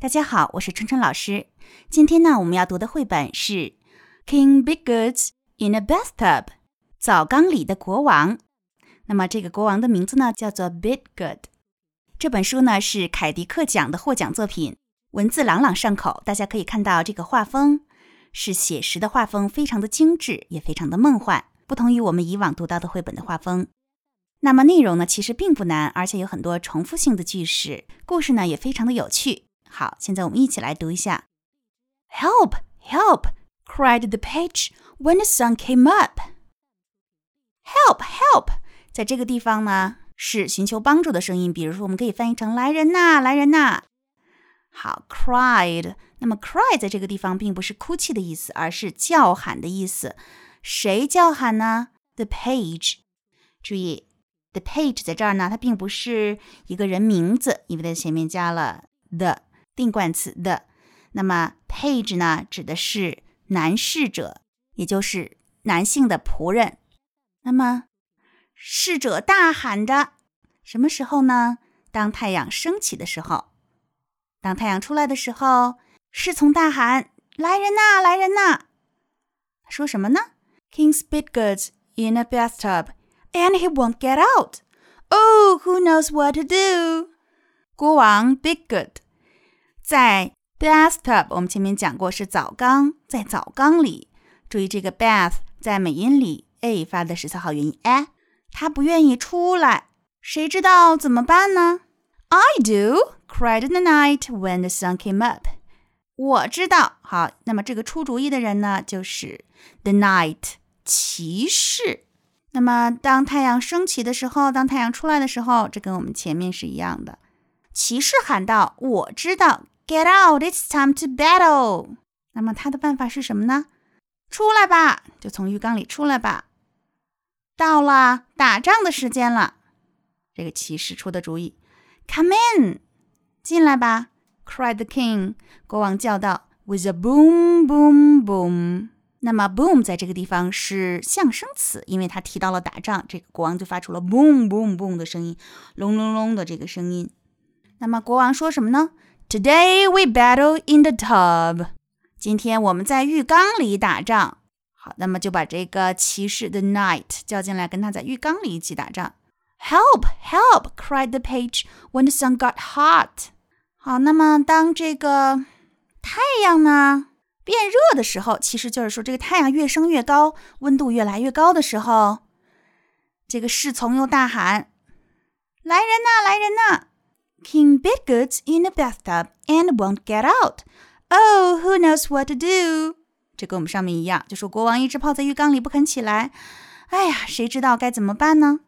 大家好，我是春春老师。今天呢，我们要读的绘本是《King Bigoods in a Bathtub》澡缸里的国王。那么这个国王的名字呢，叫做 Bidgood。这本书呢是凯迪克奖的获奖作品，文字朗朗上口。大家可以看到这个画风是写实的画风，非常的精致，也非常的梦幻，不同于我们以往读到的绘本的画风。那么内容呢，其实并不难，而且有很多重复性的句式，故事呢也非常的有趣。好，现在我们一起来读一下。Help! Help! cried the page when the sun came up. Help! Help! 在这个地方呢，是寻求帮助的声音。比如说，我们可以翻译成“来人呐，来人呐”。好，cried。那么，cry 在这个地方并不是哭泣的意思，而是叫喊的意思。谁叫喊呢？The page。注意，the page 在这儿呢，它并不是一个人名字，因为在前面加了 the。定冠词的，那么 page 呢，指的是男侍者，也就是男性的仆人。那么侍者大喊着，什么时候呢？当太阳升起的时候，当太阳出来的时候，侍从大喊：“来人呐，来人呐！”说什么呢？King Spitgoods in a bathtub and he won't get out. Oh, who knows what to do? 国王 Biggood。在 bathtub，我们前面讲过是澡缸，在澡缸里，注意这个 bath 在美音里 a 发的是四号元音 a，他不愿意出来，谁知道怎么办呢？I do cried the night when the sun came up。我知道，好，那么这个出主意的人呢，就是 the night 骑士。那么当太阳升起的时候，当太阳出来的时候，这跟我们前面是一样的。骑士喊道：“我知道。” Get out! It's time to battle. 那么他的办法是什么呢？出来吧，就从浴缸里出来吧。到了打仗的时间了。这个骑士出的主意。Come in，进来吧。Cried the king，国王叫道。With a boom, boom, boom。那么 boom 在这个地方是象声词，因为它提到了打仗，这个国王就发出了 boom, boom, boom 的声音，隆隆隆的这个声音。那么国王说什么呢？Today we battle in the tub。今天我们在浴缸里打仗。好，那么就把这个骑士 the knight 叫进来，跟他在浴缸里一起打仗。Help! Help! cried the page when the sun got hot。好，那么当这个太阳呢变热的时候，其实就是说这个太阳越升越高，温度越来越高的时候，这个侍从又大喊：“来人呐，来人呐！” King Bidgood's in a bathtub and won't get out. Oh, who knows what to do? 这跟我们上面一样，就说国王一直泡在浴缸里不肯起来。哎呀，谁知道该怎么办呢？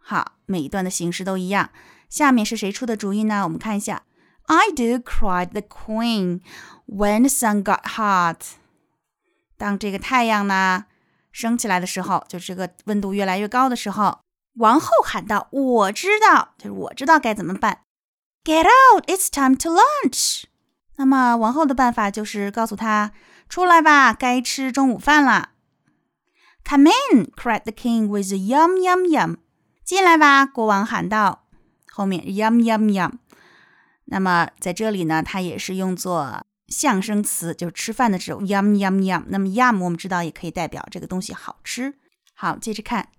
好，每一段的形式都一样。下面是谁出的主意呢？我们看一下。I do, cried the queen when the sun got hot. 当这个太阳呢升起来的时候，就这个温度越来越高的时候，王后喊道：“我知道，就是我知道该怎么办。” Get out! It's time to lunch. 那么王后的办法就是告诉他出来吧，该吃中午饭了。Come in! cried the king with yum yum yum. 进来吧，国王喊道。后面 yum yum yum。那么在这里呢，它也是用作象声词，就是吃饭的时候 yum yum yum。那么 yum 我们知道也可以代表这个东西好吃。好，接着看。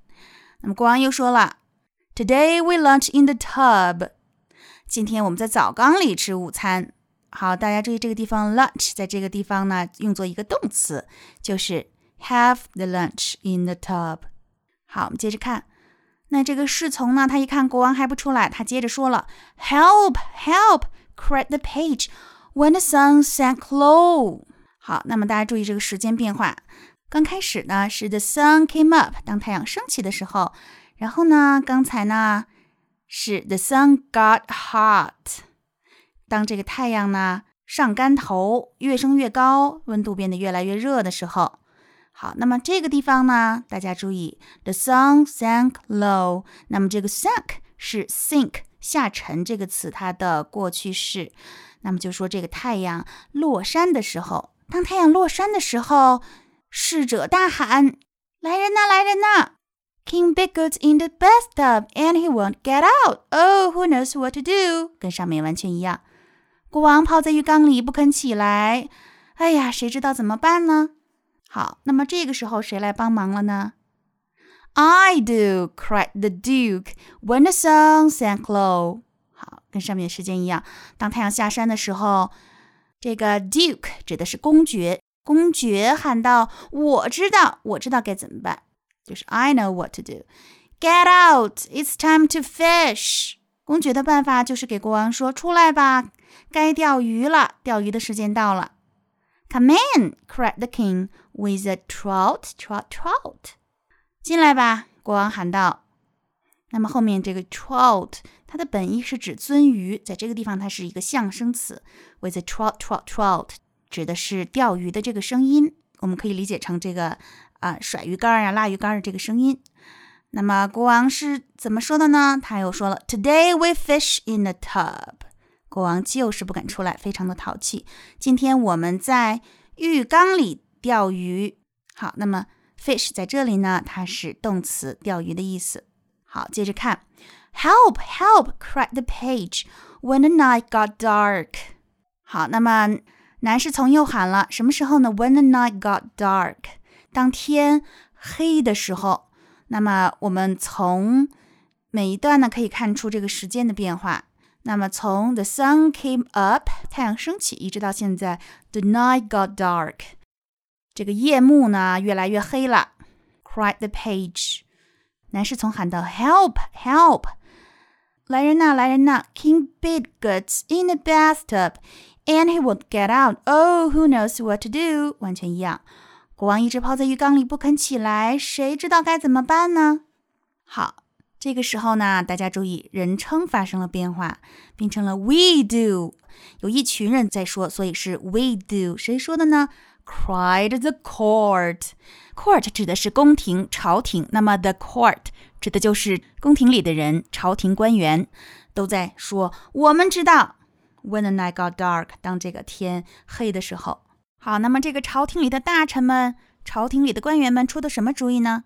那么国王又说了，Today we lunch in the tub. 今天我们在澡缸里吃午餐。好，大家注意这个地方，lunch 在这个地方呢，用作一个动词，就是 have the lunch in the tub。好，我们接着看。那这个侍从呢，他一看国王还不出来，他接着说了：“Help! Help!” cried the page when the sun sank low。好，那么大家注意这个时间变化。刚开始呢是 the sun came up，当太阳升起的时候。然后呢，刚才呢？是 the sun got hot。当这个太阳呢上竿头，越升越高，温度变得越来越热的时候，好，那么这个地方呢，大家注意，the sun sank low。那么这个 sank 是 sink 下沉这个词它的过去式。那么就说这个太阳落山的时候，当太阳落山的时候，侍者大喊：“来人呐，来人呐！” King Biggood's in the bathtub and he won't get out. Oh, who knows what to do? 跟上面完全一样。国王泡在浴缸里不肯起来。哎呀，谁知道怎么办呢？好，那么这个时候谁来帮忙了呢？I do, cried the Duke when the sun sank low. 好，跟上面的时间一样。当太阳下山的时候，这个 Duke 指的是公爵。公爵喊道：“我知道，我知道该怎么办，就是 I know what to do. Get out! It's time to fish.” 公爵的办法就是给国王说：“出来吧，该钓鱼了，钓鱼的时间到了。” Come in! cried the king with a trout, trout, trout. 进来吧，国王喊道。那么后面这个 trout，它的本意是指鳟鱼，在这个地方它是一个象声词，with a trout, trout, trout，指的是钓鱼的这个声音。我们可以理解成这个啊甩鱼竿呀、拉鱼竿的这个声音。那么国王是怎么说的呢？他又说了：“Today we fish in the tub。”国王就是不敢出来，非常的淘气。今天我们在浴缸里钓鱼。好，那么 fish 在这里呢，它是动词，钓鱼的意思。好，接着看，Help! Help! cried the page when the night got dark。好，那么男士从又喊了，什么时候呢？When the night got dark，当天黑的时候。那么我们从每一段呢可以看出这个时间的变化。那么从 the sun came up 太阳升起，一直到现在 the night got dark 这个夜幕呢越来越黑了。Cried the page，男侍从喊道：“Help! Help! 来人呐，来人呐！King Bidgood's in the bathtub and he won't get out. Oh, who knows what to do？” 完全一样。 国王一直泡在浴缸里不肯起来，谁知道该怎么办呢？好。这个时候呢，大家注意，人称发生了变化，变成了 we do。有一群人在说，所以是 we do。谁说的呢？Cried the court。Court 指的是宫廷、朝廷，那么 the court 指的就是宫廷里的人、朝廷官员，都在说，我们知道。When the night got dark，当这个天黑的时候，好，那么这个朝廷里的大臣们、朝廷里的官员们出的什么主意呢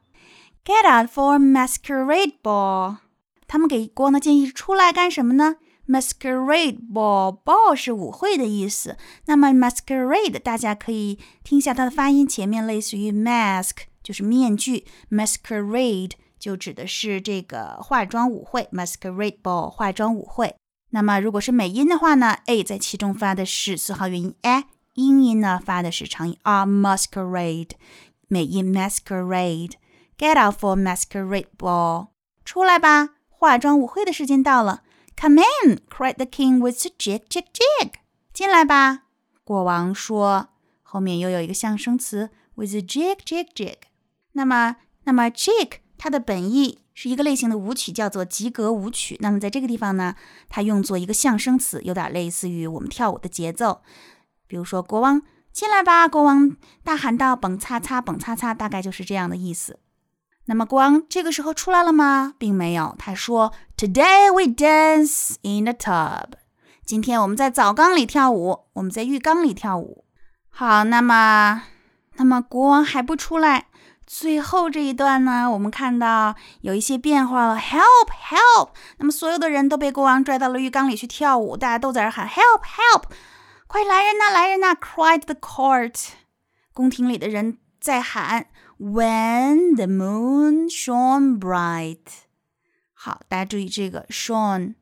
？Get out for masquerade ball。他们给国王的建议是出来干什么呢？Masquerade ball，ball 是舞会的意思。那么 masquerade 大家可以听一下它的发音，前面类似于 mask 就是面具，masquerade 就指的是这个化妆舞会。Masquerade ball 化妆舞会。那么如果是美音的话呢，a 在其中发的是四号元音 a，英音呢发的是长音，a。Masquerade 美音 masquerade。Get out for masquerade ball！出来吧，化妆舞会的时间到了。Come in! cried the king with a jig, jig, jig。进来吧，国王说。后面又有一个象声词 with a jig, jig, jig。那么，那么 jig 它的本意是一个类型的舞曲，叫做吉格舞曲。那么在这个地方呢，它用作一个象声词，有点类似于我们跳舞的节奏。比如说，国王进来吧，国王大喊道：“蹦擦擦，蹦擦擦。”大概就是这样的意思。那么国王这个时候出来了吗？并没有。他说：“Today we dance in the tub。今天我们在澡缸里跳舞，我们在浴缸里跳舞。好，那么，那么国王还不出来。最后这一段呢，我们看到有一些变化了。Help! Help! 那么所有的人都被国王拽到了浴缸里去跳舞，大家都在这喊 Help! Help! 快来人呐，来人呐！Cried the court。宫廷里的人在喊。When the moon shone bright，好，大家注意这个 shone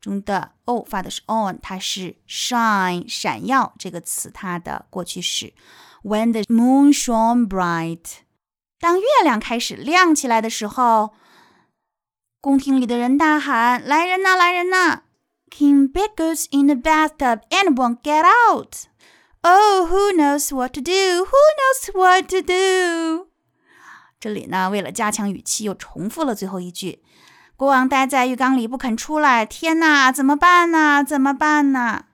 中的 o 发的是 on，它是 shine 闪耀这个词它的过去式。When the moon shone bright，当月亮开始亮起来的时候，宫廷里的人大喊：“来人呐，来人呐！”King Biggood's in the bathtub and won't get out. Oh, who knows what to do? Who knows what to do? 这里呢，为了加强语气，又重复了最后一句。国王待在浴缸里不肯出来。天哪，怎么办呢？怎么办呢？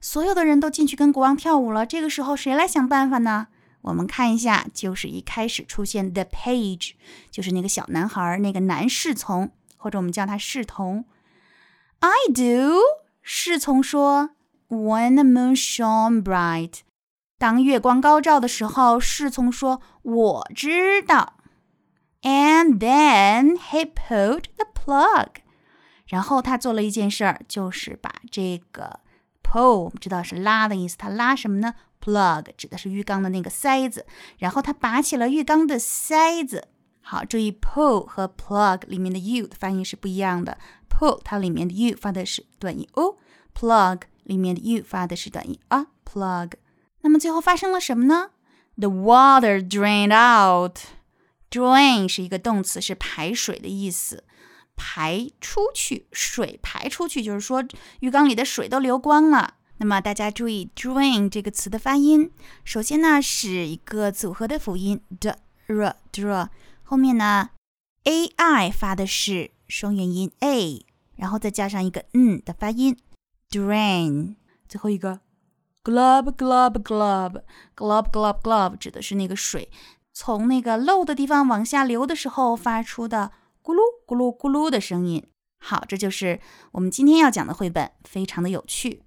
所有的人都进去跟国王跳舞了。这个时候，谁来想办法呢？我们看一下，就是一开始出现的 page，就是那个小男孩，那个男侍从，或者我们叫他侍童。I do，侍从说，When the moon shone bright，当月光高照的时候，侍从说，我知道。And then he pulled the plug。然后他做了一件事儿，就是把这个 pull 我们知道是拉的意思，它拉什么呢？plug 指的是浴缸的那个塞子，然后它拔起了浴缸的塞子。好，注意 pull 和 plug 里面的 u 的发音是不一样的。pull 它里面的 u 发的是短音 o，plug 里面的 u 发的是短音啊，plug。那么最后发生了什么呢？The water drained out。Drain 是一个动词，是排水的意思，排出去，水排出去，就是说浴缸里的水都流光了。那么大家注意 drain 这个词的发音，首先呢是一个组合的辅音 d r dr，后面呢 a i 发的是双元音 a，然后再加上一个嗯的发音 drain，最后一个 glob glob glob glob glob glob 指的是那个水。从那个漏的地方往下流的时候发出的咕噜咕噜咕噜的声音。好，这就是我们今天要讲的绘本，非常的有趣。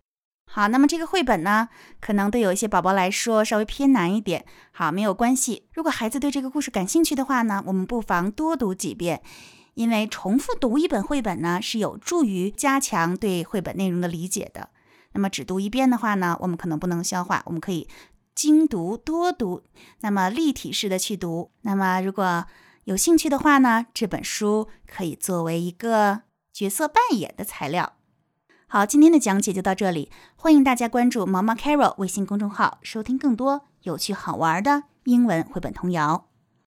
好，那么这个绘本呢，可能对有一些宝宝来说稍微偏难一点。好，没有关系。如果孩子对这个故事感兴趣的话呢，我们不妨多读几遍，因为重复读一本绘本呢，是有助于加强对绘本内容的理解的。那么只读一遍的话呢，我们可能不能消化，我们可以。精读多读，那么立体式的去读。那么如果有兴趣的话呢，这本书可以作为一个角色扮演的材料。好，今天的讲解就到这里，欢迎大家关注毛毛 Carol 微信公众号，收听更多有趣好玩的英文绘本童谣。